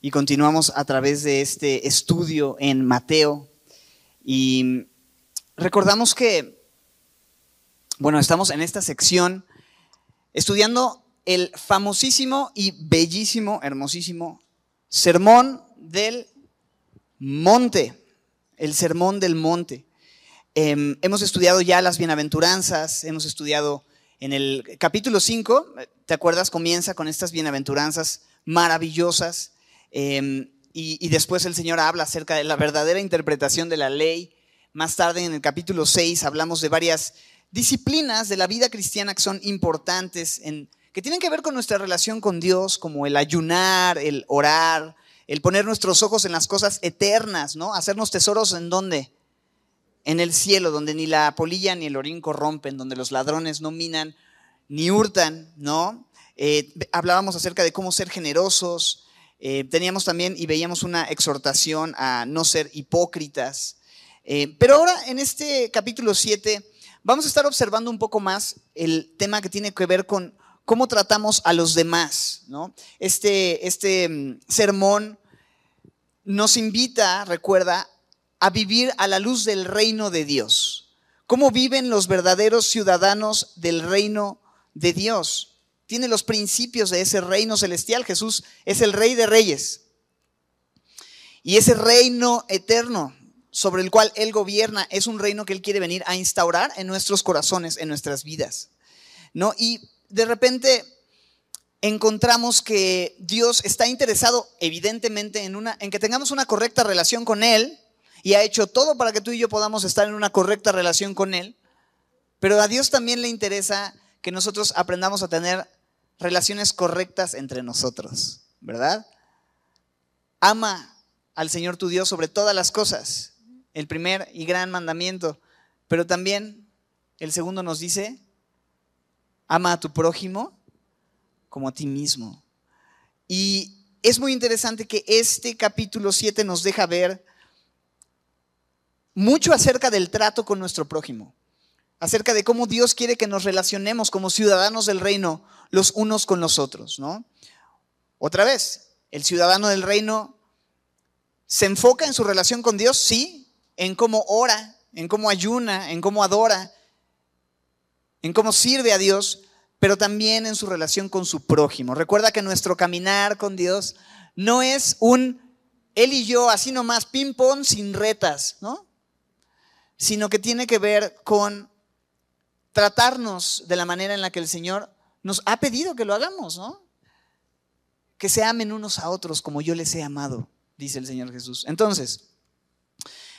y continuamos a través de este estudio en Mateo. Y recordamos que, bueno, estamos en esta sección estudiando el famosísimo y bellísimo, hermosísimo sermón del monte, el sermón del monte. Em, hemos estudiado ya las bienaventuranzas, hemos estudiado en el capítulo 5, ¿te acuerdas? Comienza con estas bienaventuranzas maravillosas em, y, después el Señor habla acerca de la verdadera interpretación de la ley. Más tarde en el capítulo 6 hablamos de varias disciplinas de la vida cristiana que son importantes, que tienen que ver con nuestra relación con Dios, como el ayunar, el orar, el poner nuestros ojos en las cosas eternas, ¿no? Hacernos tesoros en dónde? En el cielo, donde ni la polilla ni el orín corrompen, donde los ladrones no minan ni hurtan, ¿no? Eh, hablábamos acerca de cómo ser generosos, eh, teníamos también y veíamos una exhortación a no ser hipócritas. Eh, pero ahora en este capítulo 7 vamos a estar observando un poco más el tema que tiene que ver con cómo tratamos a los demás. ¿no? Este, este mm, sermón nos invita, recuerda, a vivir a la luz del reino de Dios. ¿Cómo viven los verdaderos ciudadanos del reino de Dios? Tiene los principios de ese reino celestial. Jesús es el rey de reyes. Y ese reino eterno sobre el cual Él gobierna es un reino que Él quiere venir a instaurar en nuestros corazones, en nuestras vidas. ¿no? Y de repente encontramos que Dios está interesado evidentemente en, una, en que tengamos una correcta relación con Él y ha hecho todo para que tú y yo podamos estar en una correcta relación con Él. Pero a Dios también le interesa que nosotros aprendamos a tener relaciones correctas entre nosotros, ¿verdad? Ama al Señor tu Dios sobre todas las cosas, el primer y gran mandamiento, pero también el segundo nos dice, ama a tu prójimo como a ti mismo. Y es muy interesante que este capítulo 7 nos deja ver mucho acerca del trato con nuestro prójimo acerca de cómo Dios quiere que nos relacionemos como ciudadanos del reino los unos con los otros, ¿no? Otra vez, el ciudadano del reino se enfoca en su relación con Dios, sí, en cómo ora, en cómo ayuna, en cómo adora, en cómo sirve a Dios, pero también en su relación con su prójimo. Recuerda que nuestro caminar con Dios no es un él y yo así nomás ping-pong sin retas, ¿no? Sino que tiene que ver con tratarnos de la manera en la que el Señor nos ha pedido que lo hagamos, ¿no? Que se amen unos a otros como yo les he amado, dice el Señor Jesús. Entonces,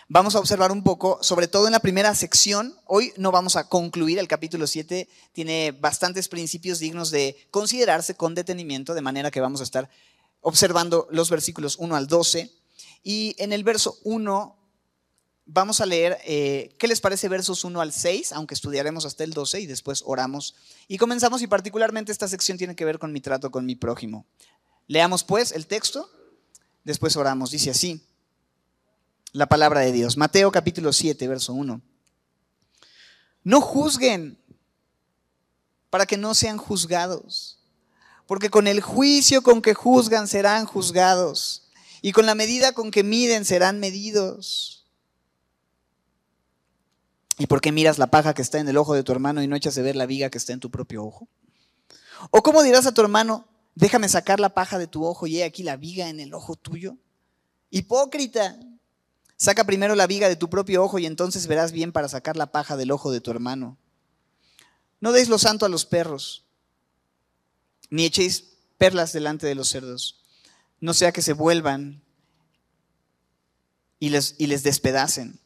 vamos a observar un poco, sobre todo en la primera sección. Hoy no vamos a concluir, el capítulo 7 tiene bastantes principios dignos de considerarse con detenimiento, de manera que vamos a estar observando los versículos 1 al 12. Y en el verso 1 Vamos a leer, eh, ¿qué les parece versos 1 al 6? Aunque estudiaremos hasta el 12 y después oramos. Y comenzamos y particularmente esta sección tiene que ver con mi trato con mi prójimo. Leamos pues el texto, después oramos. Dice así, la palabra de Dios. Mateo capítulo 7, verso 1. No juzguen para que no sean juzgados, porque con el juicio con que juzgan serán juzgados, y con la medida con que miden serán medidos. ¿Y por qué miras la paja que está en el ojo de tu hermano y no echas de ver la viga que está en tu propio ojo? ¿O cómo dirás a tu hermano, déjame sacar la paja de tu ojo y he aquí la viga en el ojo tuyo? Hipócrita, saca primero la viga de tu propio ojo y entonces verás bien para sacar la paja del ojo de tu hermano. No deis lo santo a los perros, ni echéis perlas delante de los cerdos, no sea que se vuelvan y les, y les despedacen.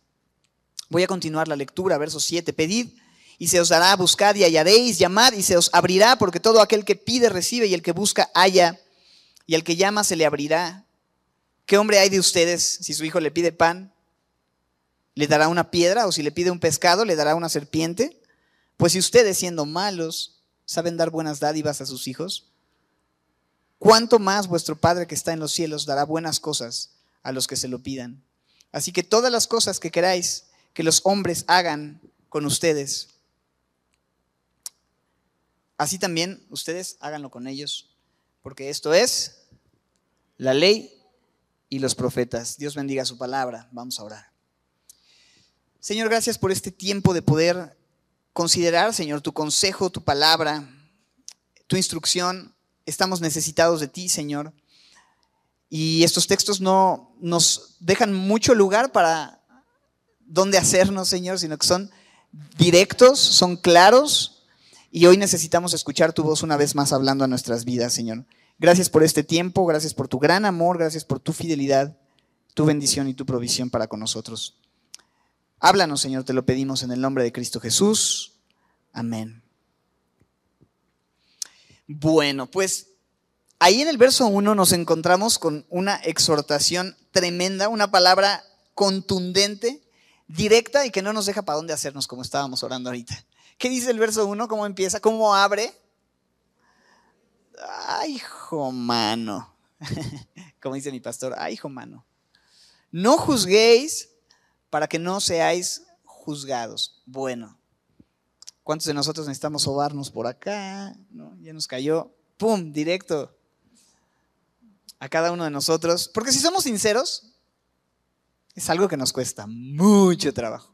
Voy a continuar la lectura, verso 7. Pedid y se os dará, buscad y hallaréis, llamad y se os abrirá, porque todo aquel que pide recibe y el que busca halla, y al que llama se le abrirá. ¿Qué hombre hay de ustedes si su hijo le pide pan? ¿Le dará una piedra? ¿O si le pide un pescado, le dará una serpiente? Pues si ustedes, siendo malos, saben dar buenas dádivas a sus hijos, ¿cuánto más vuestro Padre que está en los cielos dará buenas cosas a los que se lo pidan? Así que todas las cosas que queráis que los hombres hagan con ustedes. Así también ustedes háganlo con ellos, porque esto es la ley y los profetas. Dios bendiga su palabra. Vamos a orar. Señor, gracias por este tiempo de poder considerar, Señor, tu consejo, tu palabra, tu instrucción. Estamos necesitados de ti, Señor. Y estos textos no nos dejan mucho lugar para dónde hacernos, Señor, sino que son directos, son claros. Y hoy necesitamos escuchar tu voz una vez más hablando a nuestras vidas, Señor. Gracias por este tiempo, gracias por tu gran amor, gracias por tu fidelidad, tu bendición y tu provisión para con nosotros. Háblanos, Señor, te lo pedimos en el nombre de Cristo Jesús. Amén. Bueno, pues ahí en el verso 1 nos encontramos con una exhortación tremenda, una palabra contundente, directa y que no nos deja para dónde hacernos como estábamos orando ahorita. ¿Qué dice el verso 1? ¿Cómo empieza? ¿Cómo abre? Ay, hijo mano. Como dice mi pastor, ay, hijo mano. No juzguéis para que no seáis juzgados. Bueno, ¿cuántos de nosotros necesitamos sobarnos por acá? ¿No? Ya nos cayó, ¡pum! Directo a cada uno de nosotros. Porque si somos sinceros, es algo que nos cuesta mucho trabajo.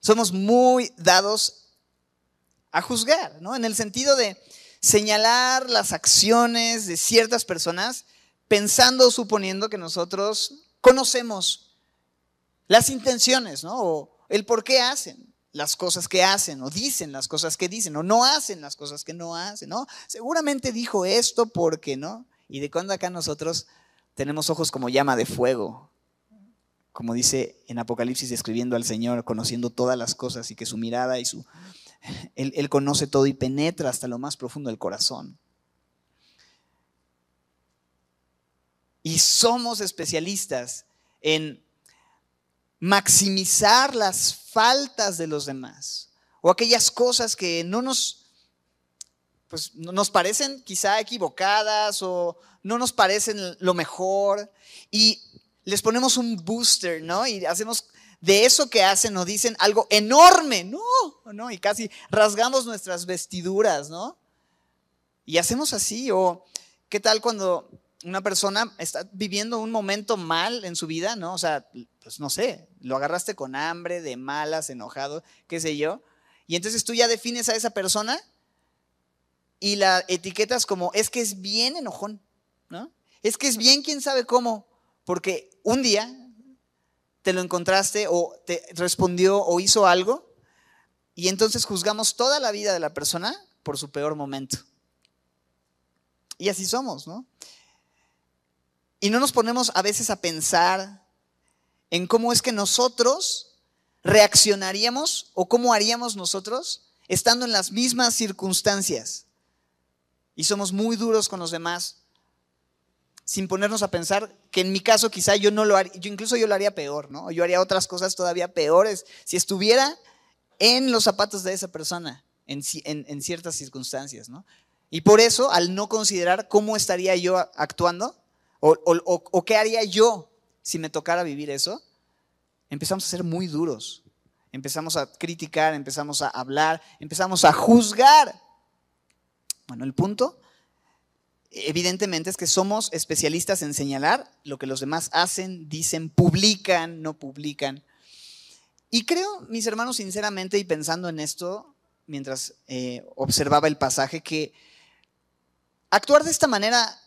Somos muy dados a juzgar, ¿no? En el sentido de, señalar las acciones de ciertas personas pensando o suponiendo que nosotros conocemos las intenciones, ¿no? O el por qué hacen las cosas que hacen, o dicen las cosas que dicen, o no hacen las cosas que no hacen, ¿no? Seguramente dijo esto porque, ¿no? Y de cuando acá nosotros tenemos ojos como llama de fuego, como dice en Apocalipsis describiendo al Señor, conociendo todas las cosas y que su mirada y su él, conoce todo y penetra hasta lo más profundo del corazón. Y somos especialistas en maximizar las faltas de los demás o aquellas cosas que no nos, pues, nos parecen quizá equivocadas o no nos parecen lo mejor y les ponemos un booster, ¿no? Y hacemos de eso que hacen o dicen algo enorme, no, no, y casi rasgamos nuestras vestiduras, ¿no? Y hacemos así, o qué tal cuando una persona está viviendo un momento mal en su vida, ¿no? O sea, pues no sé, lo agarraste con hambre, de malas, enojado, qué sé yo, y entonces tú ya defines a esa persona y la etiquetas como, es que es bien enojón, ¿no? Es que es bien quién sabe cómo, porque un día te lo encontraste o te respondió o hizo algo y entonces juzgamos toda la vida de la persona por su peor momento. Y así somos, ¿no? Y no nos ponemos a veces a pensar en cómo es que nosotros reaccionaríamos o cómo haríamos nosotros estando en las mismas circunstancias. Y somos muy duros con los demás sin ponernos a pensar que en mi caso quizá yo no lo haría, yo incluso yo lo haría peor, ¿no? Yo haría otras cosas todavía peores si estuviera en los zapatos de esa persona en, ciertas circunstancias, ¿no? Y por eso, al no considerar cómo estaría yo actuando o, o qué haría yo si me tocara vivir eso, empezamos a ser muy duros. Empezamos a criticar, empezamos a hablar, empezamos a juzgar. Bueno, el punto evidentemente es que somos especialistas en señalar lo que los demás hacen, dicen, publican, no publican. Y creo, mis hermanos, sinceramente, y pensando en esto, mientras eh, observaba el pasaje, que actuar de esta manera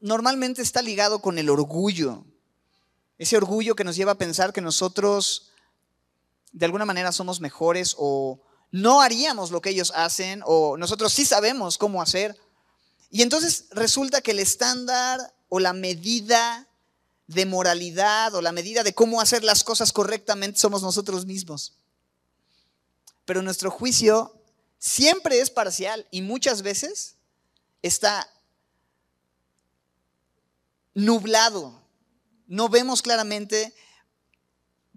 normalmente está ligado con el orgullo. Ese orgullo que nos lleva a pensar que nosotros de alguna manera somos mejores o no haríamos lo que ellos hacen o nosotros sí sabemos cómo hacer y entonces resulta que el estándar o la medida de moralidad o la medida de cómo hacer las cosas correctamente somos nosotros mismos. Pero nuestro juicio siempre es parcial y muchas veces está nublado. No vemos claramente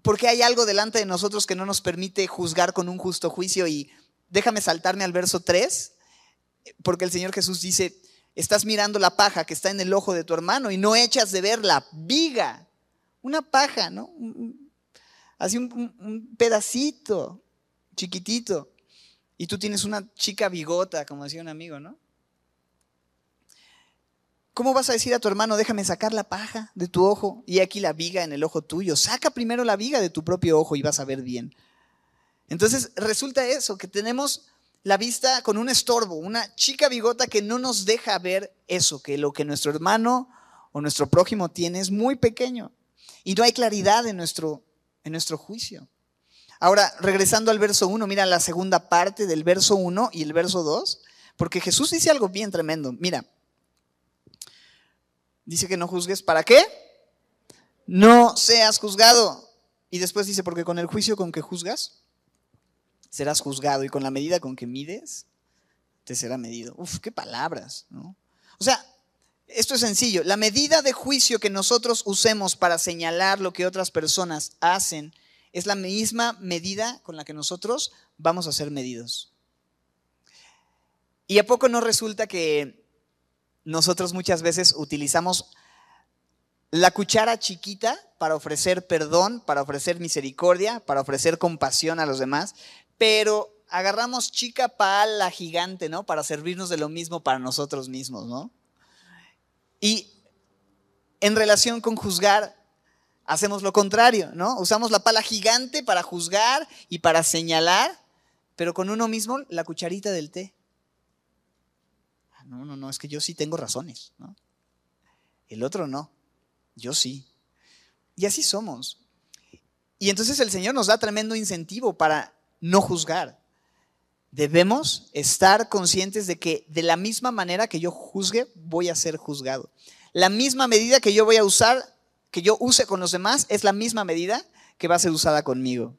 porque hay algo delante de nosotros que no nos permite juzgar con un justo juicio. Y déjame saltarme al verso 3, porque el Señor Jesús dice, estás mirando la paja que está en el ojo de tu hermano y no echas de ver la viga. Una paja, ¿no? Así un, pedacito chiquitito. Y tú tienes una chica bigota, como decía un amigo, ¿no? ¿Cómo vas a decir a tu hermano, déjame sacar la paja de tu ojo y aquí la viga en el ojo tuyo? Saca primero la viga de tu propio ojo y vas a ver bien. Entonces resulta eso, que tenemos la vista con un estorbo, una chica bigota que no nos deja ver eso, que lo que nuestro hermano o nuestro prójimo tiene es muy pequeño y no hay claridad en nuestro, en nuestro juicio. Ahora, regresando al verso 1, mira la segunda parte del verso 1 y el verso 2, porque Jesús dice algo bien tremendo. Mira, dice que no juzgues, ¿para qué? No seas juzgado. Y después dice, porque con el juicio con que juzgas, serás juzgado y con la medida con que mides, te será medido. Uf, qué palabras, ¿no? O sea, esto es sencillo. La medida de juicio que nosotros usemos para señalar lo que otras personas hacen es la misma medida con la que nosotros vamos a ser medidos. ¿Y a poco no resulta que nosotros muchas veces utilizamos la cuchara chiquita para ofrecer perdón, para ofrecer misericordia, para ofrecer compasión a los demás, pero agarramos chica pala gigante, ¿no? Para servirnos de lo mismo para nosotros mismos, ¿no? Y en relación con juzgar, hacemos lo contrario, ¿no? Usamos la pala gigante para juzgar y para señalar, pero con uno mismo la cucharita del té. Ah, no, no, no, es que yo sí tengo razones, ¿no? El otro no, yo sí. Y así somos. Y entonces el Señor nos da tremendo incentivo para no juzgar. Debemos estar conscientes de que de la misma manera que yo juzgue, voy a ser juzgado. La misma medida que yo voy a usar, que yo use con los demás, es la misma medida que va a ser usada conmigo.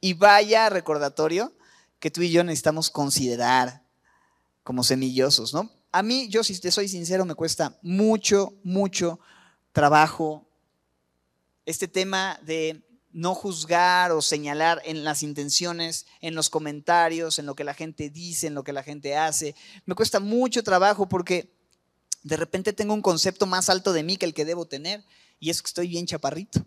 Y vaya recordatorio que tú y yo necesitamos considerar como semillosos, ¿no? A mí, yo si te soy sincero, me cuesta mucho, mucho trabajo este tema de no juzgar o señalar en las intenciones, en los comentarios, en lo que la gente dice, en lo que la gente hace. Me cuesta mucho trabajo porque de repente tengo un concepto más alto de mí que el que debo tener y es que estoy bien chaparrito.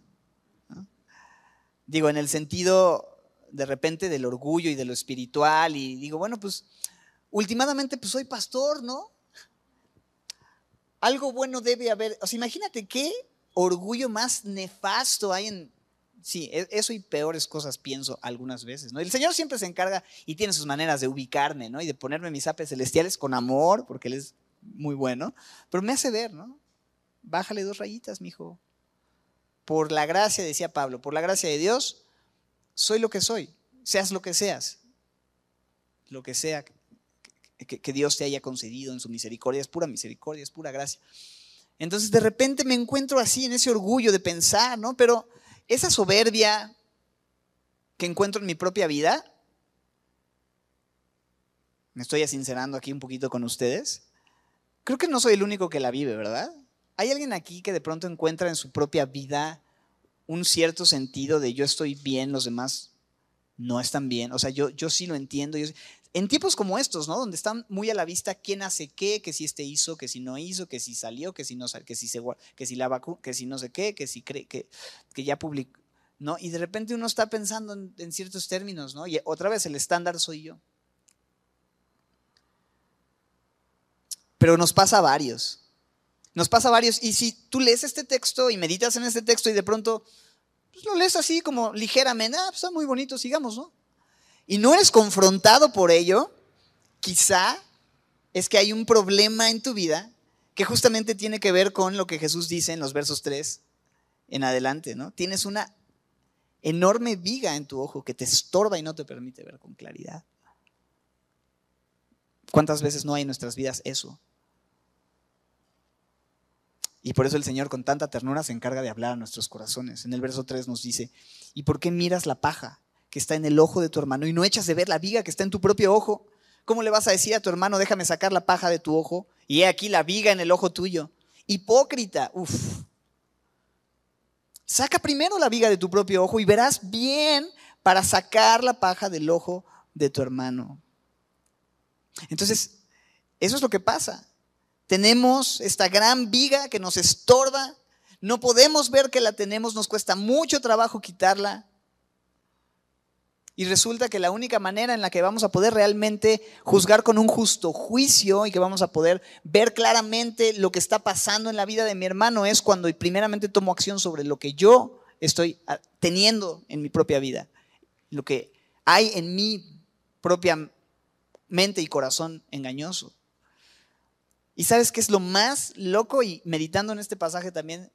Digo, en el sentido de repente del orgullo y de lo espiritual y digo, bueno, pues últimamente pues soy pastor, ¿no? Algo bueno debe haber, o sea, imagínate qué orgullo más nefasto hay en, Sí, e, eso y peores cosas pienso algunas veces, ¿no? El Señor siempre se encarga y tiene sus maneras de ubicarme, ¿no? Y de ponerme mis apes celestiales con amor, porque Él es muy bueno, pero me hace ver, ¿no? Bájale dos rayitas, mijo. Por la gracia, decía Pablo, por la gracia de Dios, soy lo que soy, seas lo que seas, lo que sea que, que Dios te haya concedido en su misericordia, es pura misericordia, es pura gracia. Entonces de repente me encuentro así en ese orgullo de pensar, ¿no? Pero esa soberbia que encuentro en mi propia vida, me estoy asincerando aquí un poquito con ustedes, creo que no soy el único que la vive, ¿verdad? ¿Hay alguien aquí que de pronto encuentra en su propia vida un cierto sentido de yo estoy bien, los demás no están bien? O sea, yo, yo sí lo entiendo. En tiempos como estos, ¿no? Donde están muy a la vista quién hace qué, que si este hizo, que si no hizo, que si salió, que si no que si se que si la que si no sé qué, que si cree que, que ya publicó, ¿no? Y de repente uno está pensando en, en ciertos términos, ¿no? Y otra vez el estándar soy yo. Pero nos pasa a varios. Nos pasa a varios. Y si tú lees este texto y meditas en este texto y de pronto pues lo lees así como ligeramente, ah, pues está muy bonito, sigamos, ¿no? Y no eres confrontado por ello, quizá es que hay un problema en tu vida que justamente tiene que ver con lo que Jesús dice en los versos 3 en adelante, ¿no? Tienes una enorme viga en tu ojo que te estorba y no te permite ver con claridad. ¿Cuántas veces no hay en nuestras vidas eso? Y por eso el Señor con tanta ternura se encarga de hablar a nuestros corazones. En el verso 3 nos dice, ¿y por qué miras la paja que está en el ojo de tu hermano y no echas de ver la viga que está en tu propio ojo. ¿Cómo le vas a decir a tu hermano, déjame sacar la paja de tu ojo y he aquí la viga en el ojo tuyo? Hipócrita, uff. Saca primero la viga de tu propio ojo y verás bien para sacar la paja del ojo de tu hermano. Entonces, eso es lo que pasa. Tenemos esta gran viga que nos estorba, no podemos ver que la tenemos, nos cuesta mucho trabajo quitarla, Y resulta que la única manera en la que vamos a poder realmente juzgar con un justo juicio y que vamos a poder ver claramente lo que está pasando en la vida de mi hermano es cuando primeramente tomo acción sobre lo que yo estoy ah, teniendo en mi propia vida, lo que hay en mi propia mente y corazón engañoso. Y sabes qué es lo más loco y meditando en este pasaje también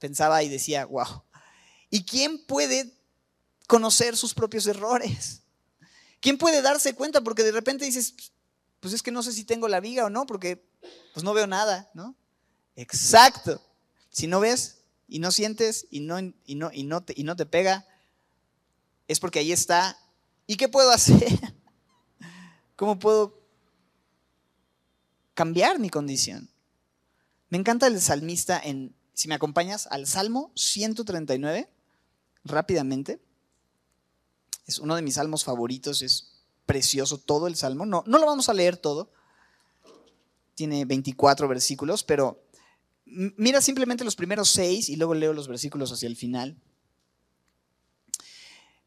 pensaba y decía, wow, ¿y quién puede conocer sus propios errores. ¿Quién puede darse cuenta? Porque de repente dices, pues es que no sé si tengo la viga o no, porque pues no veo nada, ¿no? Exacto. Si no ves y no sientes y no, y no, y no, te, y no te pega, es porque ahí está. ¿Y qué puedo hacer? ¿Cómo puedo cambiar mi condición? Me encanta el salmista en, si me acompañas, al Salmo 139, rápidamente. Uno de mis salmos favoritos, es precioso todo el salmo. No, no lo vamos a leer todo, tiene 24 versículos, pero mira simplemente los primeros seis y luego leo los versículos hacia el final,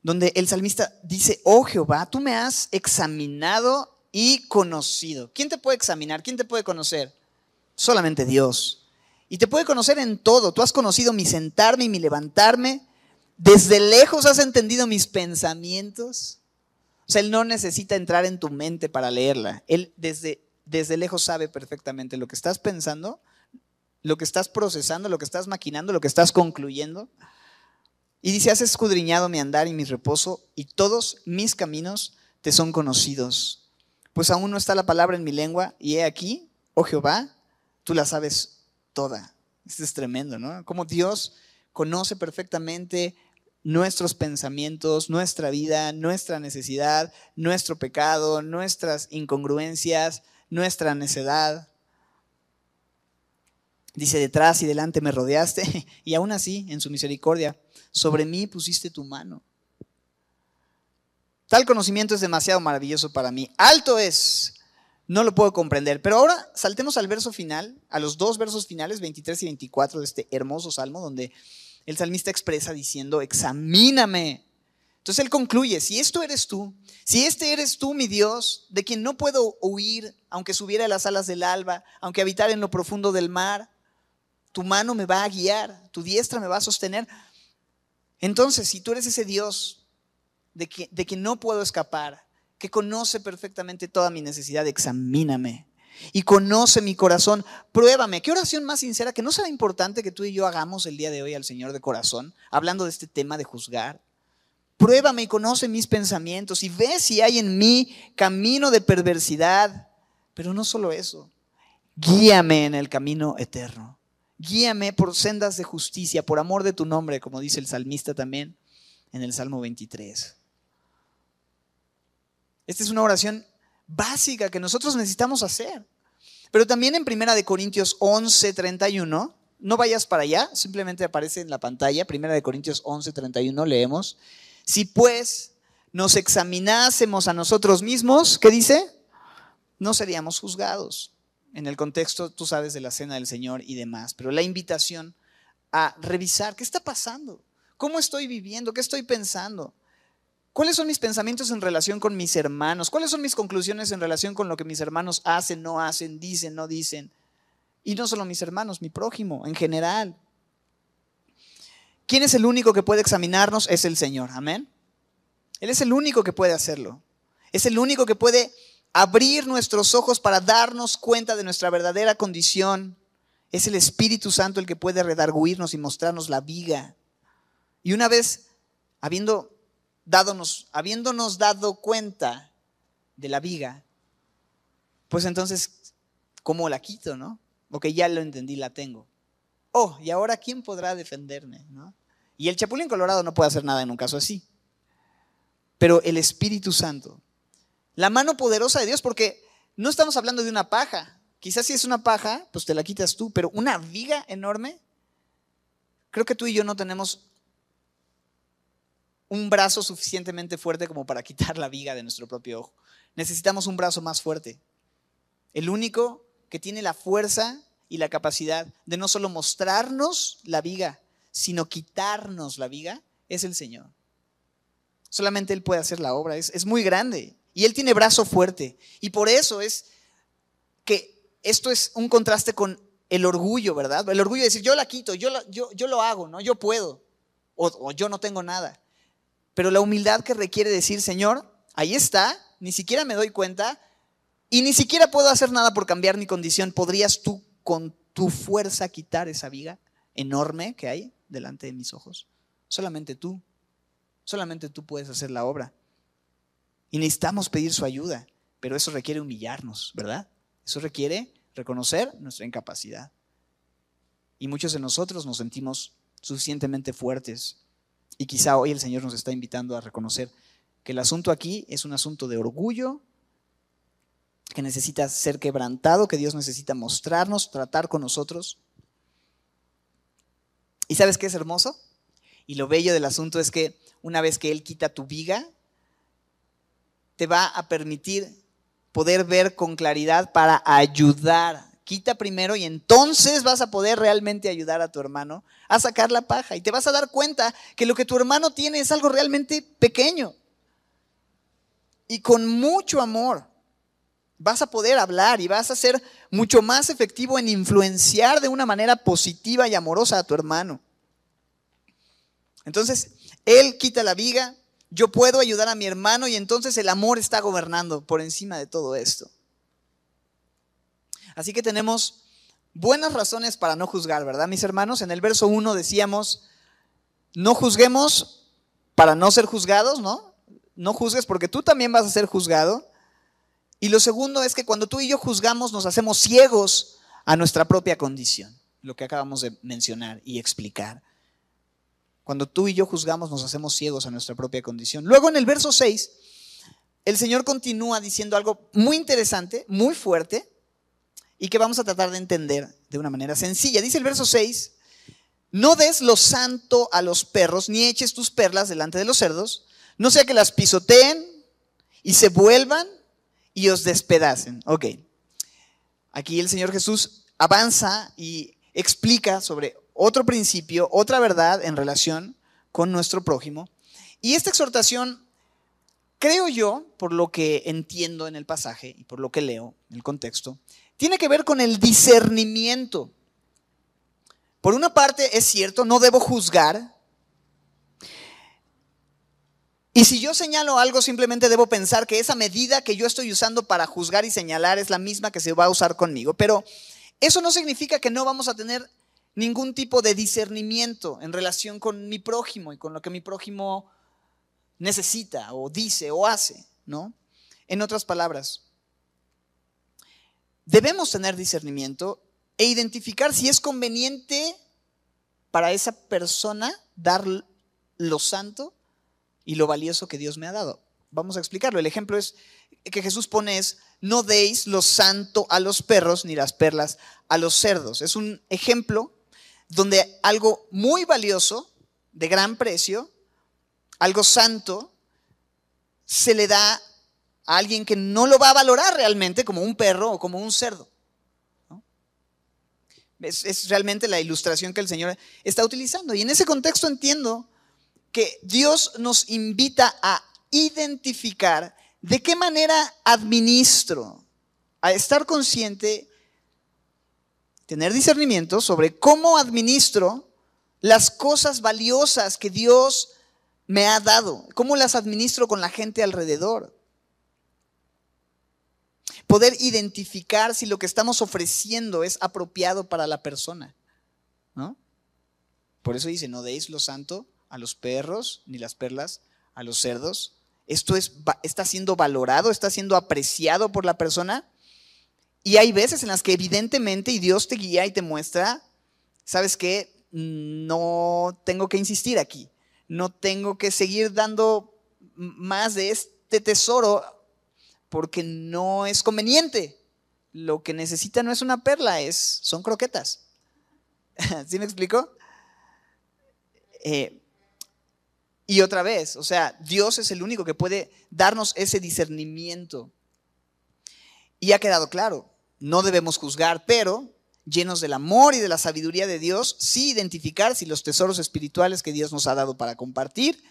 donde el salmista dice, oh Jehová, tú me has examinado y conocido. ¿Quién te puede examinar? ¿Quién te puede conocer? Solamente Dios. Y te puede conocer en todo. Tú has conocido mi sentarme y mi levantarme desde lejos has entendido mis pensamientos. O sea, Él no necesita entrar en tu mente para leerla. Él desde, desde lejos sabe perfectamente lo que estás pensando, lo que estás procesando, lo que estás maquinando, lo que estás concluyendo. Y dice, has escudriñado mi andar y mi reposo y todos mis caminos te son conocidos. Pues aún no está la palabra en mi lengua y he aquí, oh Jehová, tú la sabes toda. Esto es tremendo, ¿no? Como Dios conoce perfectamente nuestros pensamientos, nuestra vida, nuestra necesidad, nuestro pecado, nuestras incongruencias, nuestra necedad. Dice, detrás y delante me rodeaste y aún así, en su misericordia, sobre mí pusiste tu mano. Tal conocimiento es demasiado maravilloso para mí. Alto es, no lo puedo comprender. Pero ahora saltemos al verso final, a los dos versos finales, 23 y 24 de este hermoso salmo, donde el salmista expresa diciendo, examíname. Entonces él concluye, si esto eres tú, si este eres tú, mi Dios, de quien no puedo huir, aunque subiera a las alas del alba, aunque habitar en lo profundo del mar, tu mano me va a guiar, tu diestra me va a sostener. Entonces, si tú eres ese Dios de que, de que no puedo escapar, que conoce perfectamente toda mi necesidad, examíname y conoce mi corazón. Pruébame. ¿Qué oración más sincera que no será importante que tú y yo hagamos el día de hoy al Señor de corazón, hablando de este tema de juzgar? Pruébame y conoce mis pensamientos y ve si hay en mí camino de perversidad. Pero no solo eso, guíame en el camino eterno. Guíame por sendas de justicia, por amor de tu nombre, como dice el salmista también en el Salmo 23. Esta es una oración básica que nosotros necesitamos hacer. Pero también en Primera de Corintios 11, 31, no vayas para allá, simplemente aparece en la pantalla, Primera de Corintios 11, 31, leemos, si pues nos examinásemos a nosotros mismos, ¿qué dice? No seríamos juzgados. En el contexto, tú sabes, de la cena del Señor y demás, pero la invitación a revisar qué está pasando, cómo estoy viviendo, qué estoy pensando. ¿Cuáles son mis pensamientos en relación con mis hermanos? ¿Cuáles son mis conclusiones en relación con lo que mis hermanos hacen, no hacen, dicen, no dicen? Y no solo mis hermanos, mi prójimo en general. ¿Quién es el único que puede examinarnos? Es el Señor. Amén. Él es el único que puede hacerlo. Es el único que puede abrir nuestros ojos para darnos cuenta de nuestra verdadera condición. Es el Espíritu Santo el que puede redarguirnos y mostrarnos la viga. Y una vez habiendo habiéndonos dado cuenta de la viga, pues entonces, ¿cómo la quito, no? Porque ya lo entendí, la tengo. Oh, ¿y ahora quién podrá defenderme? ¿no? Y el chapulín colorado no puede hacer nada en un caso así. Pero el Espíritu Santo, la mano poderosa de Dios, porque no estamos hablando de una paja. Quizás si es una paja, pues te la quitas tú, pero una viga enorme, creo que tú y yo no tenemos un brazo suficientemente fuerte como para quitar la viga de nuestro propio ojo. Necesitamos un brazo más fuerte. El único que tiene la fuerza y la capacidad de no solo mostrarnos la viga, sino quitarnos la viga, es el Señor. Solamente Él puede hacer la obra. Es, es muy grande. Y Él tiene brazo fuerte. Y por eso es que esto es un contraste con el orgullo, ¿verdad? El orgullo de decir, yo la quito, yo, yo, yo lo hago, ¿no? Yo puedo. O, o yo no tengo nada. Pero la humildad que requiere decir, Señor, ahí está, ni siquiera me doy cuenta y ni siquiera puedo hacer nada por cambiar mi condición. ¿Podrías tú con tu fuerza quitar esa viga enorme que hay delante de mis ojos? Solamente tú. Solamente tú puedes hacer la obra. Y necesitamos pedir su ayuda, pero eso requiere humillarnos, ¿verdad? Eso requiere reconocer nuestra incapacidad. Y muchos de nosotros nos sentimos suficientemente fuertes. Y quizá hoy el Señor nos está invitando a reconocer que el asunto aquí es un asunto de orgullo, que necesita ser quebrantado, que Dios necesita mostrarnos, tratar con nosotros. ¿Y sabes qué es hermoso? Y lo bello del asunto es que una vez que Él quita tu viga, te va a permitir poder ver con claridad para ayudar. Quita primero y entonces vas a poder realmente ayudar a tu hermano a sacar la paja. Y te vas a dar cuenta que lo que tu hermano tiene es algo realmente pequeño. Y con mucho amor vas a poder hablar y vas a ser mucho más efectivo en influenciar de una manera positiva y amorosa a tu hermano. Entonces, él quita la viga, yo puedo ayudar a mi hermano y entonces el amor está gobernando por encima de todo esto. Así que tenemos buenas razones para no juzgar, ¿verdad, mis hermanos? En el verso 1 decíamos, no juzguemos para no ser juzgados, ¿no? No juzgues porque tú también vas a ser juzgado. Y lo segundo es que cuando tú y yo juzgamos nos hacemos ciegos a nuestra propia condición, lo que acabamos de mencionar y explicar. Cuando tú y yo juzgamos nos hacemos ciegos a nuestra propia condición. Luego en el verso 6, el Señor continúa diciendo algo muy interesante, muy fuerte, y que vamos a tratar de entender de una manera sencilla. Dice el verso 6, no des lo santo a los perros, ni eches tus perlas delante de los cerdos, no sea que las pisoteen y se vuelvan y os despedacen. Ok, aquí el Señor Jesús avanza y explica sobre otro principio, otra verdad en relación con nuestro prójimo. Y esta exhortación, creo yo, por lo que entiendo en el pasaje y por lo que leo en el contexto, tiene que ver con el discernimiento. Por una parte, es cierto, no debo juzgar. Y si yo señalo algo, simplemente debo pensar que esa medida que yo estoy usando para juzgar y señalar es la misma que se va a usar conmigo. Pero eso no significa que no vamos a tener ningún tipo de discernimiento en relación con mi prójimo y con lo que mi prójimo necesita o dice o hace, ¿no? En otras palabras, debemos tener discernimiento e identificar si es conveniente para esa persona dar lo santo y lo valioso que Dios me ha dado. Vamos a explicarlo. El ejemplo es que Jesús pone es, no deis lo santo a los perros ni las perlas a los cerdos. Es un ejemplo donde algo muy valioso, de gran precio, algo santo, se le da a alguien que no lo va a valorar realmente como un perro o como un cerdo. Es, es, realmente la ilustración que el Señor está utilizando. Y en ese contexto entiendo que Dios nos invita a identificar de qué manera administro, a estar consciente tener discernimiento sobre cómo administro las cosas valiosas que Dios me ha dado, cómo las administro con la gente alrededor. Poder identificar si lo que estamos ofreciendo es apropiado para la persona. ¿no? Por eso dice, no deis lo santo a los perros, ni las perlas a los cerdos. Esto es, está siendo valorado, está siendo apreciado por la persona. Y hay veces en las que evidentemente y Dios te guía y te muestra, ¿sabes qué? No tengo que insistir aquí, no tengo que seguir dando más de este tesoro porque no es conveniente. Lo que necesita no es una perla, es, son croquetas. ¿Sí me explico? Eh, y otra vez, o sea, Dios es el único que puede darnos ese discernimiento. Y ha quedado claro, no debemos juzgar, pero llenos del amor y de la sabiduría de Dios, sí identificar si los tesoros espirituales que Dios nos ha dado para compartir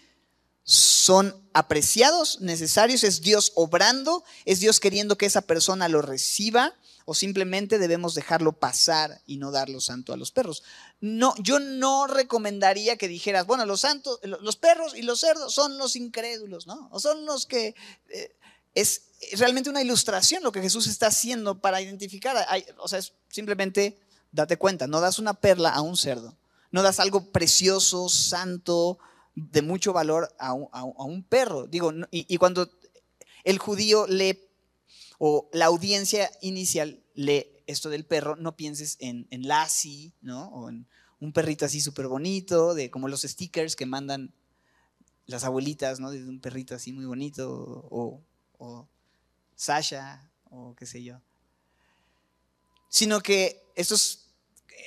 son apreciados, necesarios, es Dios obrando, es Dios queriendo que esa persona lo reciba o simplemente debemos dejarlo pasar y no darlo santo a los perros. No, yo no recomendaría que dijeras, bueno, los santos, los perros y los cerdos son los incrédulos, ¿no? O son los que eh, es realmente una ilustración lo que Jesús está haciendo para identificar, o sea, es simplemente date cuenta, no das una perla a un cerdo, no das algo precioso, santo, de mucho valor a un, perro. Digo, y, cuando el judío lee, o la audiencia inicial lee esto del perro, no pienses en, en Lassie, ¿no? O en un perrito así súper bonito, de como los stickers que mandan las abuelitas, ¿no? De un perrito así muy bonito, o, o Sasha, o qué sé yo. Sino que estos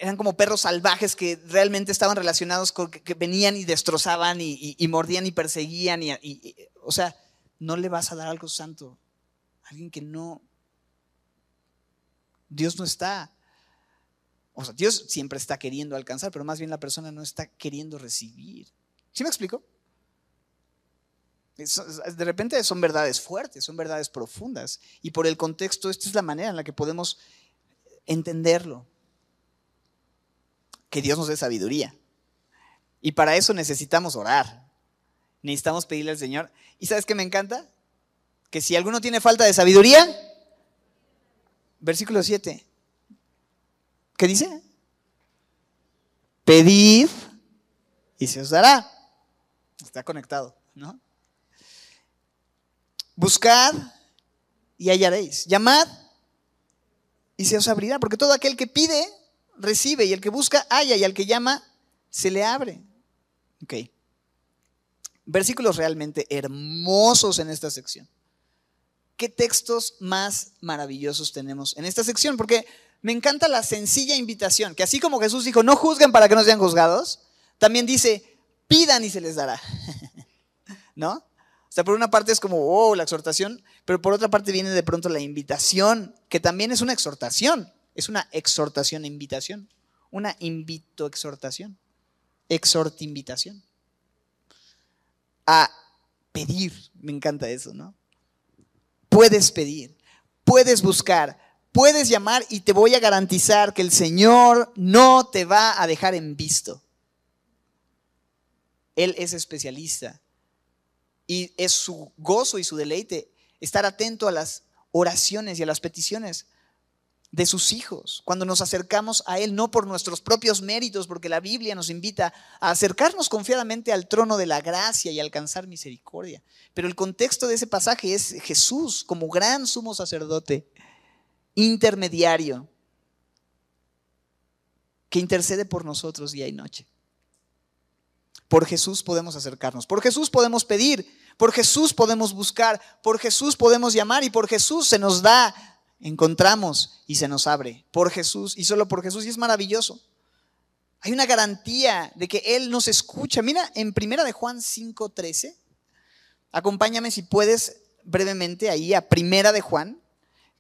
eran como perros salvajes que realmente estaban relacionados con que, venían y destrozaban y, mordían y perseguían. Y, o sea, no le vas a dar algo santo. Alguien que no. Dios no está. O sea, Dios siempre está queriendo alcanzar, pero más bien la persona no está queriendo recibir. ¿Sí me explico? De repente son verdades fuertes, son verdades profundas. Y por el contexto, esta es la manera en la que podemos entenderlo que Dios nos dé sabiduría. Y para eso necesitamos orar. Necesitamos pedirle al Señor. ¿Y sabes qué me encanta? Que si alguno tiene falta de sabiduría, versículo 7, ¿qué dice? Pedid y se os dará. Está conectado, ¿no? Buscad y hallaréis. Llamad y se os abrirá, porque todo aquel que pide, recibe y el que busca halla y al que llama se le abre. Ok. Versículos realmente hermosos en esta sección. ¿Qué textos más maravillosos tenemos en esta sección? Porque me encanta la sencilla invitación, que así como Jesús dijo, no juzguen para que no sean juzgados, también dice, pidan y se les dará. ¿No? O sea, por una parte es como, oh, la exhortación, pero por otra parte viene de pronto la invitación, que también es una exhortación. Es una exhortación e invitación. Una invito-exhortación. Exhort-invitación. A pedir. Me encanta eso, ¿no? Puedes pedir, puedes buscar, puedes llamar y te voy a garantizar que el Señor no te va a dejar en visto. Él es especialista y es su gozo y su deleite estar atento a las oraciones y a las peticiones de sus hijos, cuando nos acercamos a Él, no por nuestros propios méritos, porque la Biblia nos invita a acercarnos confiadamente al trono de la gracia y alcanzar misericordia. Pero el contexto de ese pasaje es Jesús como gran sumo sacerdote, intermediario, que intercede por nosotros día y noche. Por Jesús podemos acercarnos, por Jesús podemos pedir, por Jesús podemos buscar, por Jesús podemos llamar y por Jesús se nos da encontramos y se nos abre por Jesús y solo por Jesús y es maravilloso. Hay una garantía de que Él nos escucha. Mira, en Primera de Juan 5:13, acompáñame si puedes brevemente ahí a Primera de Juan,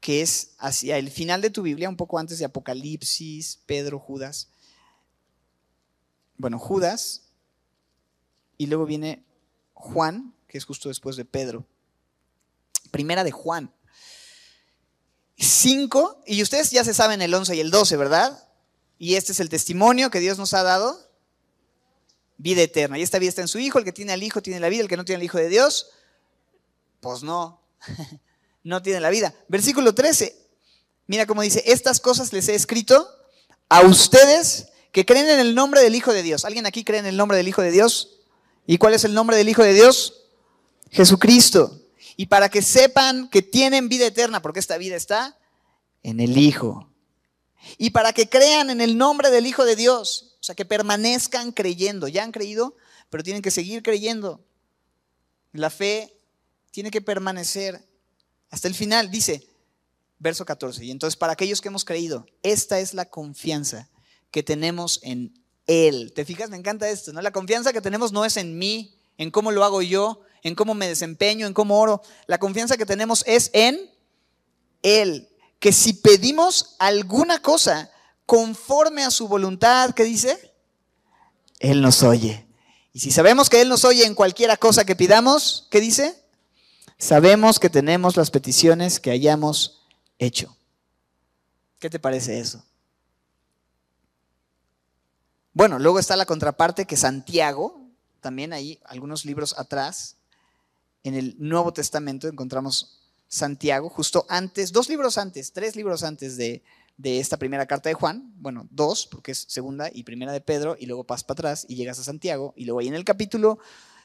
que es hacia el final de tu Biblia, un poco antes de Apocalipsis, Pedro, Judas. Bueno, Judas, y luego viene Juan, que es justo después de Pedro. Primera de Juan. 5, y ustedes ya se saben el 11 y el 12, ¿verdad? Y este es el testimonio que Dios nos ha dado. Vida eterna. Y esta vida está en su Hijo. El que tiene al Hijo tiene la vida. El que no tiene al Hijo de Dios, pues no. no tiene la vida. Versículo 13. Mira cómo dice, estas cosas les he escrito a ustedes que creen en el nombre del Hijo de Dios. ¿Alguien aquí cree en el nombre del Hijo de Dios? ¿Y cuál es el nombre del Hijo de Dios? Jesucristo y para que sepan que tienen vida eterna, porque esta vida está en el Hijo. Y para que crean en el nombre del Hijo de Dios, o sea, que permanezcan creyendo. Ya han creído, pero tienen que seguir creyendo. La fe tiene que permanecer hasta el final, dice, verso 14. Y entonces, para aquellos que hemos creído, esta es la confianza que tenemos en Él. ¿Te fijas? Me encanta esto, ¿no? La confianza que tenemos no es en mí, en cómo lo hago yo, en cómo me desempeño, en cómo oro. La confianza que tenemos es en Él. Que si pedimos alguna cosa conforme a su voluntad, ¿qué dice? Él nos oye. Y si sabemos que Él nos oye en cualquiera cosa que pidamos, ¿qué dice? Sabemos que tenemos las peticiones que hayamos hecho. ¿Qué te parece eso? Bueno, luego está la contraparte que Santiago, también ahí, algunos libros atrás, en el Nuevo Testamento encontramos Santiago, justo antes, dos libros antes, tres libros antes de, esta primera carta de Juan, bueno, dos, porque es segunda y primera de Pedro, y luego pasas para atrás y llegas a Santiago, y luego ahí en el capítulo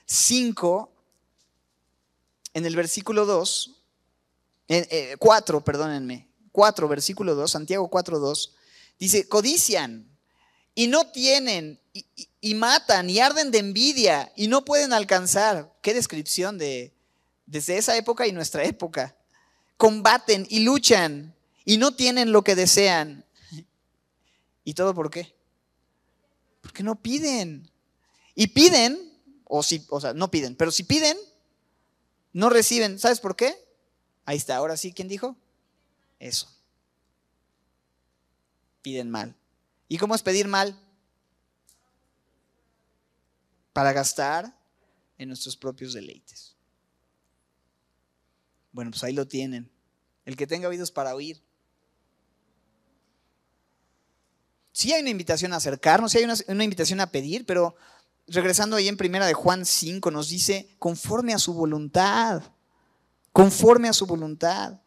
5, en el versículo 2, 4, eh, perdónenme, 4, versículo 2, Santiago 4, 2, dice, codician y no tienen, y, matan y arden de envidia y no pueden alcanzar. Qué descripción de desde esa época y nuestra época. Combaten y luchan y no tienen lo que desean. ¿Y todo por qué? Porque no piden. Y piden, o si, o sea, no piden, pero si piden, no reciben. ¿Sabes por qué? Ahí está, ahora sí, ¿quién dijo? Eso. Piden mal. ¿Y cómo es pedir mal? Para gastar en nuestros propios deleites. Bueno, pues ahí lo tienen. El que tenga oídos para oír. Sí hay una invitación a acercarnos, sí hay una, una, invitación a pedir, pero regresando ahí en primera de Juan 5 nos dice conforme a su voluntad, conforme a su voluntad.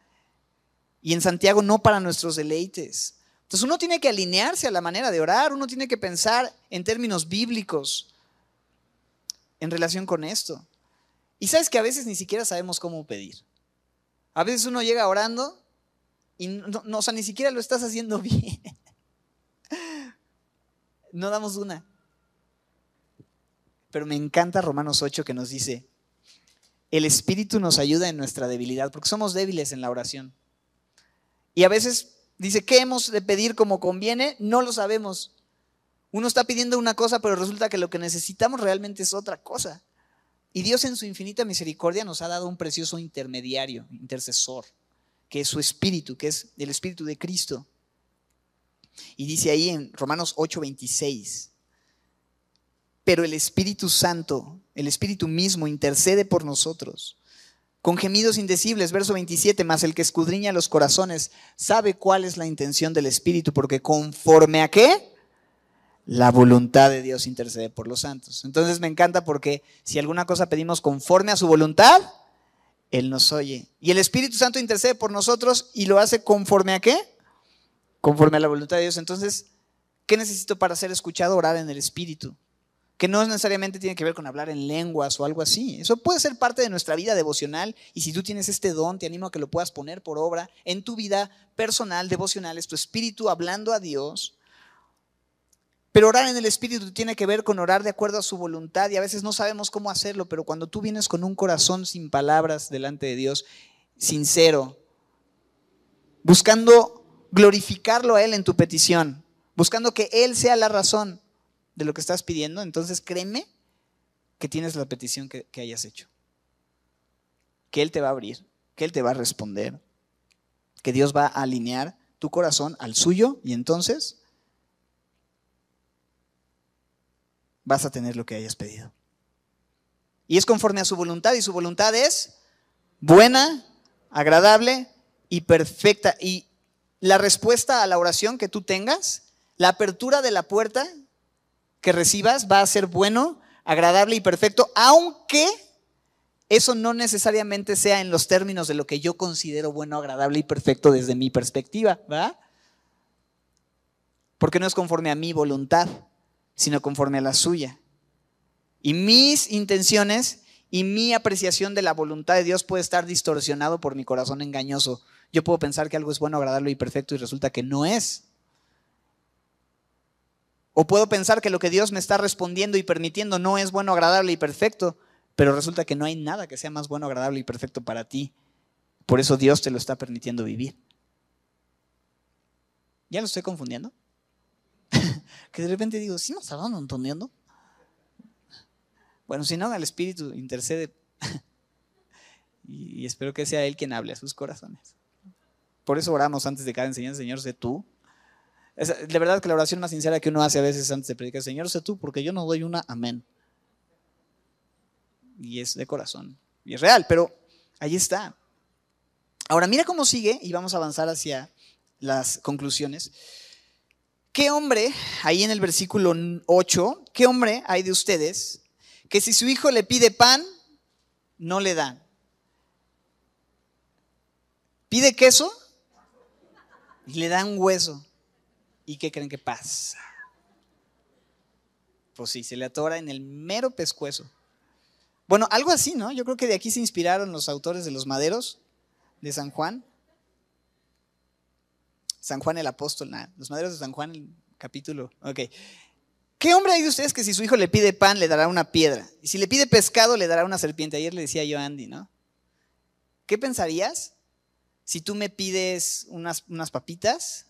Y en Santiago no para nuestros deleites. Entonces uno tiene que alinearse a la manera de orar, uno tiene que pensar en términos bíblicos en relación con esto. Y sabes que a veces ni siquiera sabemos cómo pedir. A veces uno llega orando y no, o sea, ni siquiera lo estás haciendo bien. No damos una. Pero me encanta Romanos 8 que nos dice, el Espíritu nos ayuda en nuestra debilidad, porque somos débiles en la oración. Y a veces Dice, ¿qué hemos de pedir como conviene? No lo sabemos. Uno está pidiendo una cosa, pero resulta que lo que necesitamos realmente es otra cosa. Y Dios en su infinita misericordia nos ha dado un precioso intermediario, intercesor, que es su espíritu, que es el espíritu de Cristo. Y dice ahí en Romanos 8:26, pero el Espíritu Santo, el Espíritu mismo, intercede por nosotros con gemidos indecibles. Verso 27, más el que escudriña los corazones sabe cuál es la intención del Espíritu, porque conforme a qué? La voluntad de Dios intercede por los santos. Entonces me encanta porque si alguna cosa pedimos conforme a su voluntad, Él nos oye. Y el Espíritu Santo intercede por nosotros y lo hace conforme a qué? Conforme a la voluntad de Dios. Entonces, ¿qué necesito para ser escuchado? Orar en el Espíritu que no necesariamente tiene que ver con hablar en lenguas o algo así. Eso puede ser parte de nuestra vida devocional y si tú tienes este don, te animo a que lo puedas poner por obra en tu vida personal, devocional, es tu espíritu hablando a Dios. Pero orar en el espíritu tiene que ver con orar de acuerdo a su voluntad y a veces no sabemos cómo hacerlo, pero cuando tú vienes con un corazón sin palabras delante de Dios, sincero, buscando glorificarlo a Él en tu petición, buscando que Él sea la razón, de lo que estás pidiendo, entonces créeme que tienes la petición que, hayas hecho. Que Él te va a abrir, que Él te va a responder, que Dios va a alinear tu corazón al suyo y entonces vas a tener lo que hayas pedido. Y es conforme a su voluntad y su voluntad es buena, agradable y perfecta. Y la respuesta a la oración que tú tengas, la apertura de la puerta que recibas va a ser bueno, agradable y perfecto, aunque eso no necesariamente sea en los términos de lo que yo considero bueno, agradable y perfecto desde mi perspectiva, ¿verdad? Porque no es conforme a mi voluntad, sino conforme a la suya. Y mis intenciones y mi apreciación de la voluntad de Dios puede estar distorsionado por mi corazón engañoso. Yo puedo pensar que algo es bueno, agradable y perfecto y resulta que no es. O puedo pensar que lo que Dios me está respondiendo y permitiendo no es bueno, agradable y perfecto, pero resulta que no hay nada que sea más bueno, agradable y perfecto para ti. Por eso Dios te lo está permitiendo vivir. ¿Ya lo estoy confundiendo? que de repente digo, ¿sí nos estaban entendiendo? Bueno, si no, el Espíritu intercede y espero que sea Él quien hable a sus corazones. Por eso oramos antes de cada enseñanza, Señor, sé tú de verdad que la oración más sincera que uno hace a veces antes de predicar, Señor, sé tú, porque yo no doy una amén. y es de corazón y es real, pero ahí está. Ahora mira cómo sigue y vamos a avanzar hacia las conclusiones. ¿Qué hombre, ahí en el versículo 8, qué hombre hay de ustedes que si su hijo le pide pan, no le dan? ¿Pide queso? Y le dan hueso. ¿Y qué creen que pasa? Pues sí, se le atora en el mero pescuezo. Bueno, algo así, ¿no? Yo creo que de aquí se inspiraron los autores de los maderos de San Juan. San Juan el apóstol, nada, los maderos de San Juan, el capítulo. Ok. ¿Qué hombre hay de ustedes que si su hijo le pide pan, le dará una piedra? Y si le pide pescado, le dará una serpiente. Ayer le decía yo a Andy, ¿no? ¿Qué pensarías si tú me pides unas, unas papitas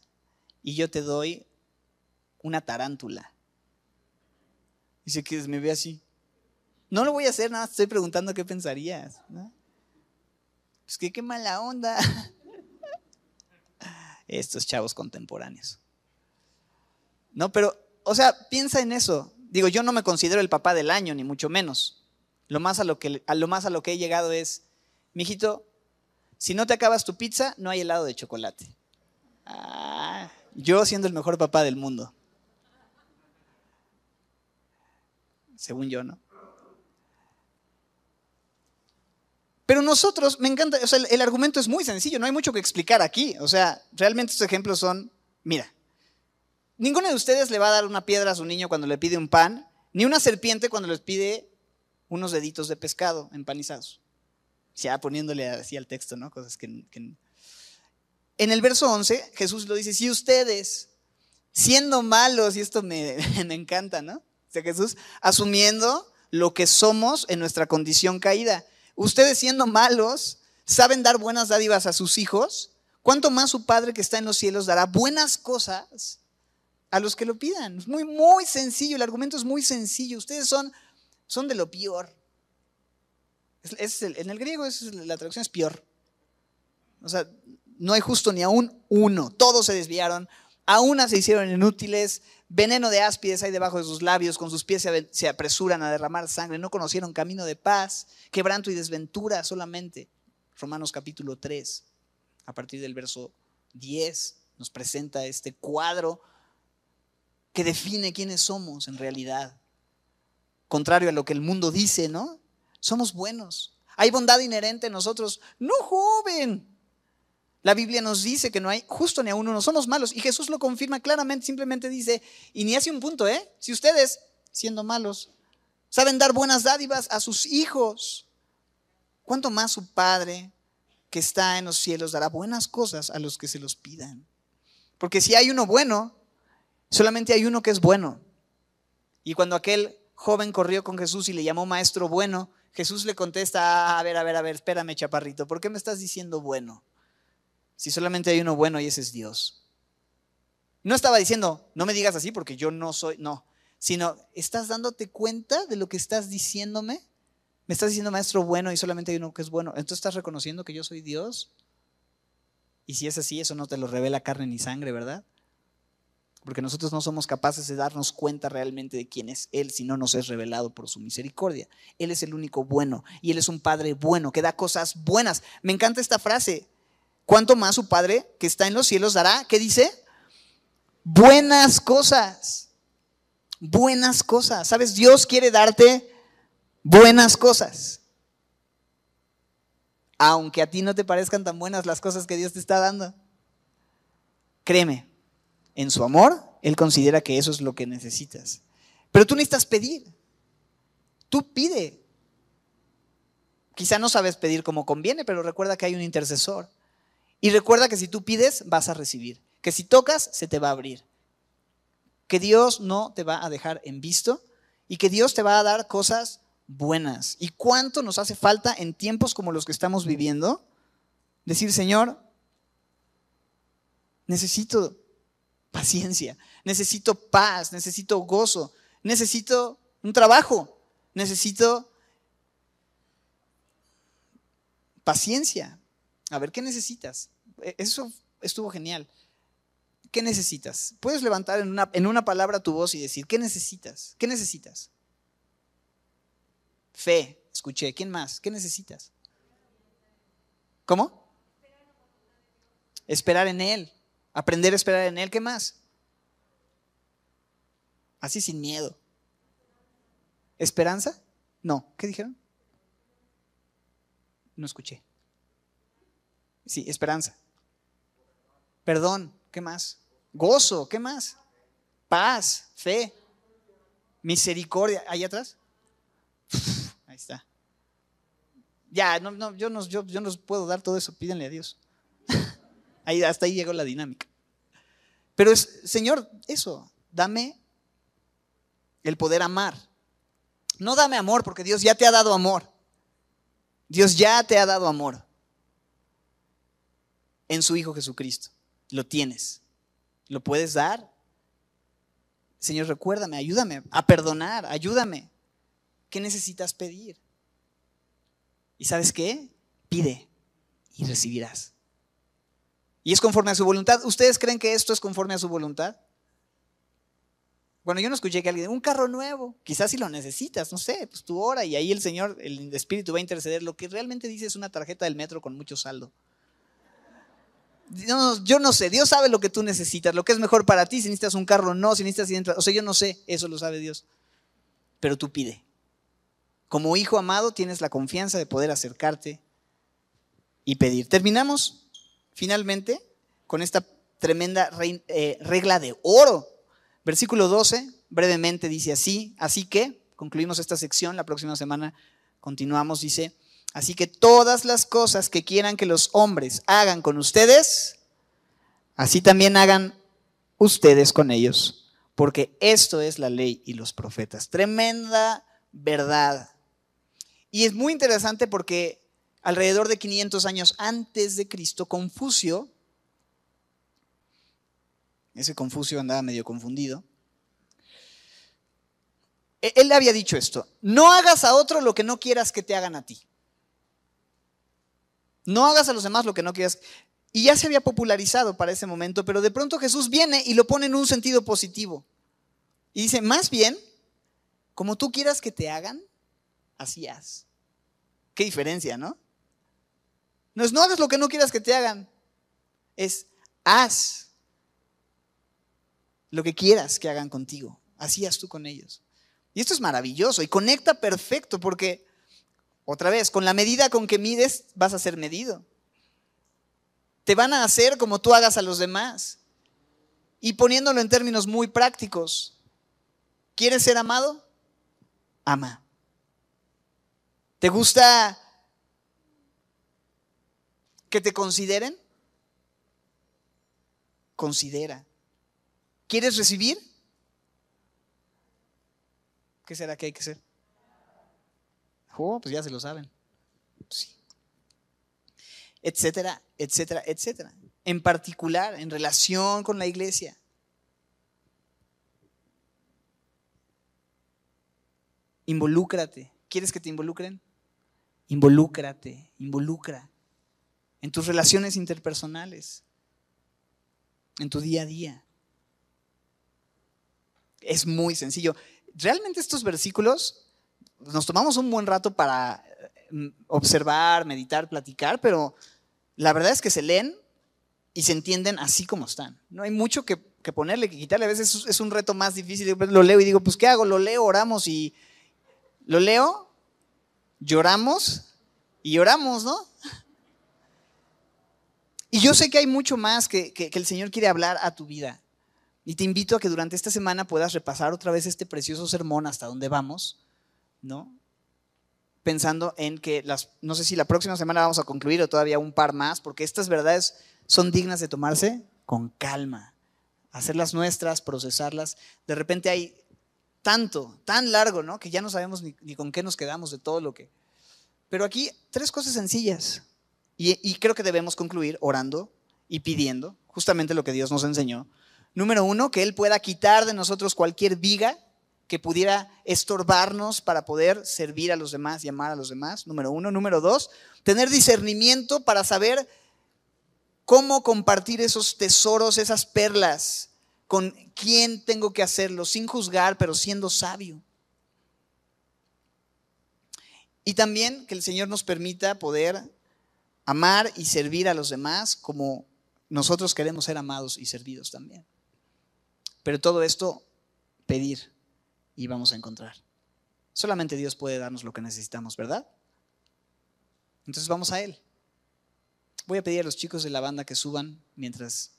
y yo te doy una tarántula? Dice que me ve así. No lo voy a hacer, nada, estoy preguntando qué pensarías. ¿no? Pues que qué mala onda. estos chavos contemporáneos. No, pero, o sea, piensa en eso. Digo, yo no me considero el papá del año, ni mucho menos. Lo más a lo que, a lo, más a lo que he llegado es, mijito, si no te acabas tu pizza, no hay helado de chocolate. Ah, yo siendo el mejor papá del mundo. Según yo, ¿no? Pero nosotros, me encanta, o sea, el, argumento es muy sencillo, no hay mucho que explicar aquí. O sea, realmente estos ejemplos son, mira, ninguno de ustedes le va a dar una piedra a su niño cuando le pide un pan, ni una serpiente cuando les pide unos deditos de pescado empanizados. Ya poniéndole así al texto, ¿no? Cosas que... En el verso 11, Jesús lo dice, si ustedes, siendo malos, y esto me, me encanta, ¿no? O sea, Jesús asumiendo lo que somos en nuestra condición caída ustedes siendo malos, saben dar buenas dádivas a sus hijos, ¿cuánto más su Padre que está en los cielos dará buenas cosas a los que lo pidan? Es muy, muy sencillo, el argumento es muy sencillo. Ustedes son, son de lo peor. Es, en el griego la traducción es peor. O sea, no hay justo ni aún uno. Todos se desviaron, aún se hicieron inútiles, veneno de áspides hay debajo de sus labios, con sus pies se apresuran a derramar sangre, no conocieron camino de paz, quebranto y desventura solamente. Romanos capítulo 3, a partir del verso 10, nos presenta este cuadro que define quiénes somos en realidad. Contrario a lo que el mundo dice, ¿no? Somos buenos. Hay bondad inherente en nosotros. No, joven. La Biblia nos dice que no hay justo ni a uno, no somos malos. Y Jesús lo confirma claramente, simplemente dice, y ni hace un punto, ¿eh? Si ustedes, siendo malos, saben dar buenas dádivas a sus hijos, ¿cuánto más su Padre que está en los cielos dará buenas cosas a los que se los pidan? Porque si hay uno bueno, solamente hay uno que es bueno. Y cuando aquel joven corrió con Jesús y le llamó maestro bueno, Jesús le contesta, a ver, a ver, a ver, espérame, chaparrito, ¿por qué me estás diciendo bueno? Si solamente hay uno bueno y ese es Dios? No estaba diciendo, no me digas así porque yo no soy, no, sino, ¿estás dándote cuenta de lo que estás diciéndome? Me estás diciendo maestro bueno y solamente hay uno que es bueno. Entonces estás reconociendo que yo soy Dios. Y si es así, eso no te lo revela carne ni sangre, ¿verdad? Porque nosotros no somos capaces de darnos cuenta realmente de quién es Él si no nos es revelado por su misericordia. Él es el único bueno y Él es un Padre bueno que da cosas buenas. Me encanta esta frase. ¿Cuánto más su Padre que está en los cielos dará? ¿Qué dice? Buenas cosas. Buenas cosas. ¿Sabes? Dios quiere darte buenas cosas. Aunque a ti no te parezcan tan buenas las cosas que Dios te está dando. Créeme, en su amor, Él considera que eso es lo que necesitas. Pero tú necesitas pedir. Tú pide. Quizá no sabes pedir como conviene, pero recuerda que hay un intercesor. Y recuerda que si tú pides, vas a recibir. Que si tocas, se te va a abrir. Que Dios no te va a dejar en visto y que Dios te va a dar cosas buenas. ¿Y cuánto nos hace falta en tiempos como los que estamos viviendo? Decir, Señor, necesito paciencia, necesito paz, necesito gozo, necesito un trabajo, necesito paciencia. A ver, ¿qué necesitas? E, eso estuvo genial. ¿Qué necesitas? Puedes levantar en una, en una palabra tu voz y decir, ¿qué necesitas? ¿Qué necesitas? Fe. escuché. ¿Quién más? ¿Qué necesitas? ¿Cómo? Esperar en Él. Aprender a esperar en Él. ¿Qué más? Así sin miedo. ¿Esperanza? No. ¿Qué dijeron? No escuché. Sí, esperanza. Perdón. ¿Qué más? Gozo. ¿Qué más? Paz. Fe. Misericordia. ¿Ahí atrás? ahí está. Ya, no, no, yo, no, yo, yo no puedo dar todo eso. Pídenle a Dios. ahí, hasta ahí llegó la dinámica. Pero es, Señor, eso, dame el poder amar. No dame amor porque Dios ya te ha dado amor. Dios ya te ha dado amor en su Hijo Jesucristo. Lo tienes. ¿Lo puedes dar? Señor, recuérdame, ayúdame a perdonar, ayúdame. ¿Qué necesitas pedir? ¿Y sabes qué? Pide y recibirás. Y es conforme a su voluntad. ¿Ustedes creen que esto es conforme a su voluntad? Bueno, yo no escuché que alguien, un carro nuevo, quizás si lo necesitas, no sé, pues tu hora y ahí el Señor, el Espíritu va a interceder. Lo que realmente dice es una tarjeta del metro con mucho saldo. Yo no sé, Dios sabe lo que tú necesitas, lo que es mejor para ti, si necesitas un carro no, si necesitas, o sea, yo no sé, eso lo sabe Dios. Pero tú pide. Como hijo amado tienes la confianza de poder acercarte y pedir. Terminamos finalmente con esta tremenda eh, regla de oro Versículo 12, brevemente dice así, así que, concluimos esta sección, la próxima semana continuamos, dice, así que todas las cosas que quieran que los hombres hagan con ustedes, así también hagan ustedes con ellos, porque esto es la ley y los profetas. Tremenda verdad. Y es muy interesante porque alrededor de 500 años antes de Cristo, Confucio ese Confucio andaba medio confundido. E-, él había dicho esto, no hagas a otro lo que no quieras que te hagan a ti. No hagas a los demás lo que no quieras. Y ya se había popularizado para ese momento, pero de pronto Jesús viene y lo pone en un sentido positivo. Y dice, más bien, como tú quieras que te hagan, así haz. Qué diferencia, ¿no? No es no hagas lo que no quieras que te hagan, es haz lo que quieras que hagan contigo. Así haz tú con ellos. Y esto es maravilloso y conecta perfecto porque, otra vez, con la medida con que mides vas a ser medido. Te van a hacer como tú hagas a los demás. Y poniéndolo en términos muy prácticos, ¿quieres ser amado? Ama. ¿Te gusta que te consideren? Considera. ¿Quieres recibir? ¿Qué será que hay que hacer? Oh, pues ya se lo saben. Sí. Etcétera, etcétera, etcétera. En particular, en relación con la iglesia. Involúcrate. ¿Quieres que te involucren? Involúcrate, involucra. En tus relaciones interpersonales. En tu día a día es muy sencillo. Realmente estos versículos nos tomamos un buen rato para mm, observar, meditar, platicar, pero la verdad es que se leen y se entienden así como están. No hay mucho que, ponerle, que quitarle. A veces es un reto más difícil. Lo leo y digo, pues ¿qué hago? Lo leo, oramos y lo leo, lloramos y lloramos, ¿no? Y yo sé que hay mucho más que el Señor quiere hablar a tu vida. Y te invito a que durante esta semana puedas repasar otra vez este precioso sermón hasta donde vamos, ¿no? Pensando en que las, no sé si la próxima semana vamos a concluir o todavía un par más, porque estas verdades son dignas de tomarse con calma, hacerlas nuestras, procesarlas. De repente hay tanto, tan largo, ¿no? Que ya no sabemos ni, con qué nos quedamos de todo lo que... Pero aquí tres cosas sencillas. Y, creo que debemos concluir orando y pidiendo justamente lo que Dios nos enseñó Número uno, que Él pueda quitar de nosotros cualquier viga que pudiera estorbarnos para poder servir a los demás y amar a los demás. Número uno. Número dos, tener discernimiento para saber cómo compartir esos tesoros, esas perlas, con quién tengo que hacerlo, sin juzgar, pero siendo sabio. Y también que el Señor nos permita poder amar y servir a los demás como nosotros queremos ser amados y servidos también. Pero todo esto, pedir y vamos a encontrar. Solamente Dios puede darnos lo que necesitamos, ¿verdad? Entonces vamos a Él. Voy a pedir a los chicos de la banda que suban mientras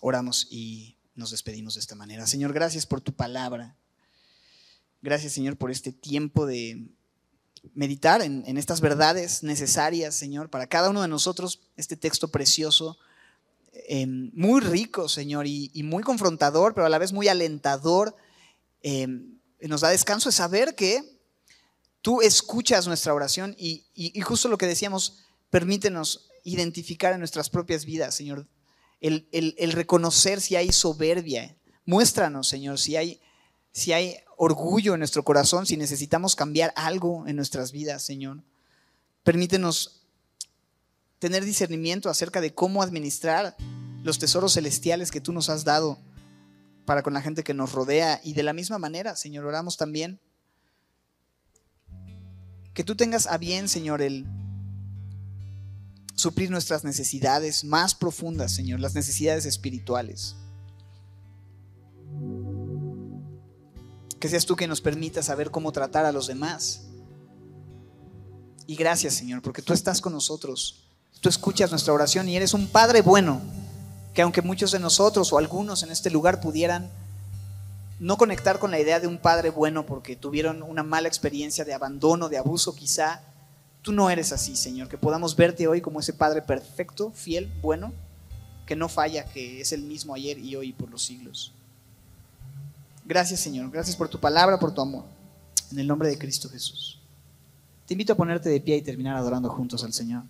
oramos y nos despedimos de esta manera. Señor, gracias por tu palabra. Gracias, Señor, por este tiempo de meditar en, estas verdades necesarias, Señor, para cada uno de nosotros, este texto precioso, em, muy rico, Señor, y, muy confrontador, pero a la vez muy alentador. Em, nos da descanso de saber que tú escuchas nuestra oración y, justo lo que decíamos, permítenos identificar en nuestras propias vidas, Señor, el, el reconocer si hay soberbia. Muéstranos, Señor, si hay, si hay orgullo en nuestro corazón, si necesitamos cambiar algo en nuestras vidas, Señor. Permítenos tener discernimiento acerca de cómo administrar los tesoros celestiales que tú nos has dado para con la gente que nos rodea. Y de la misma manera, Señor, oramos también que tú tengas a bien, Señor, el suplir nuestras necesidades más profundas, Señor, las necesidades espirituales. Que seas tú que nos permita saber cómo tratar a los demás. Y gracias, Señor, porque tú estás con nosotros. Tú escuchas nuestra oración y eres un Padre bueno, que aunque muchos de nosotros o algunos en este lugar pudieran no conectar con la idea de un Padre bueno porque tuvieron una mala experiencia de abandono, de abuso quizá, tú no eres así, Señor. Que podamos verte hoy como ese Padre perfecto, fiel, bueno, que no falla, que es el mismo ayer y hoy por los siglos. Gracias Señor, gracias por tu palabra, por tu amor. En el nombre de Cristo Jesús. Te invito a ponerte de pie y terminar adorando juntos al Señor.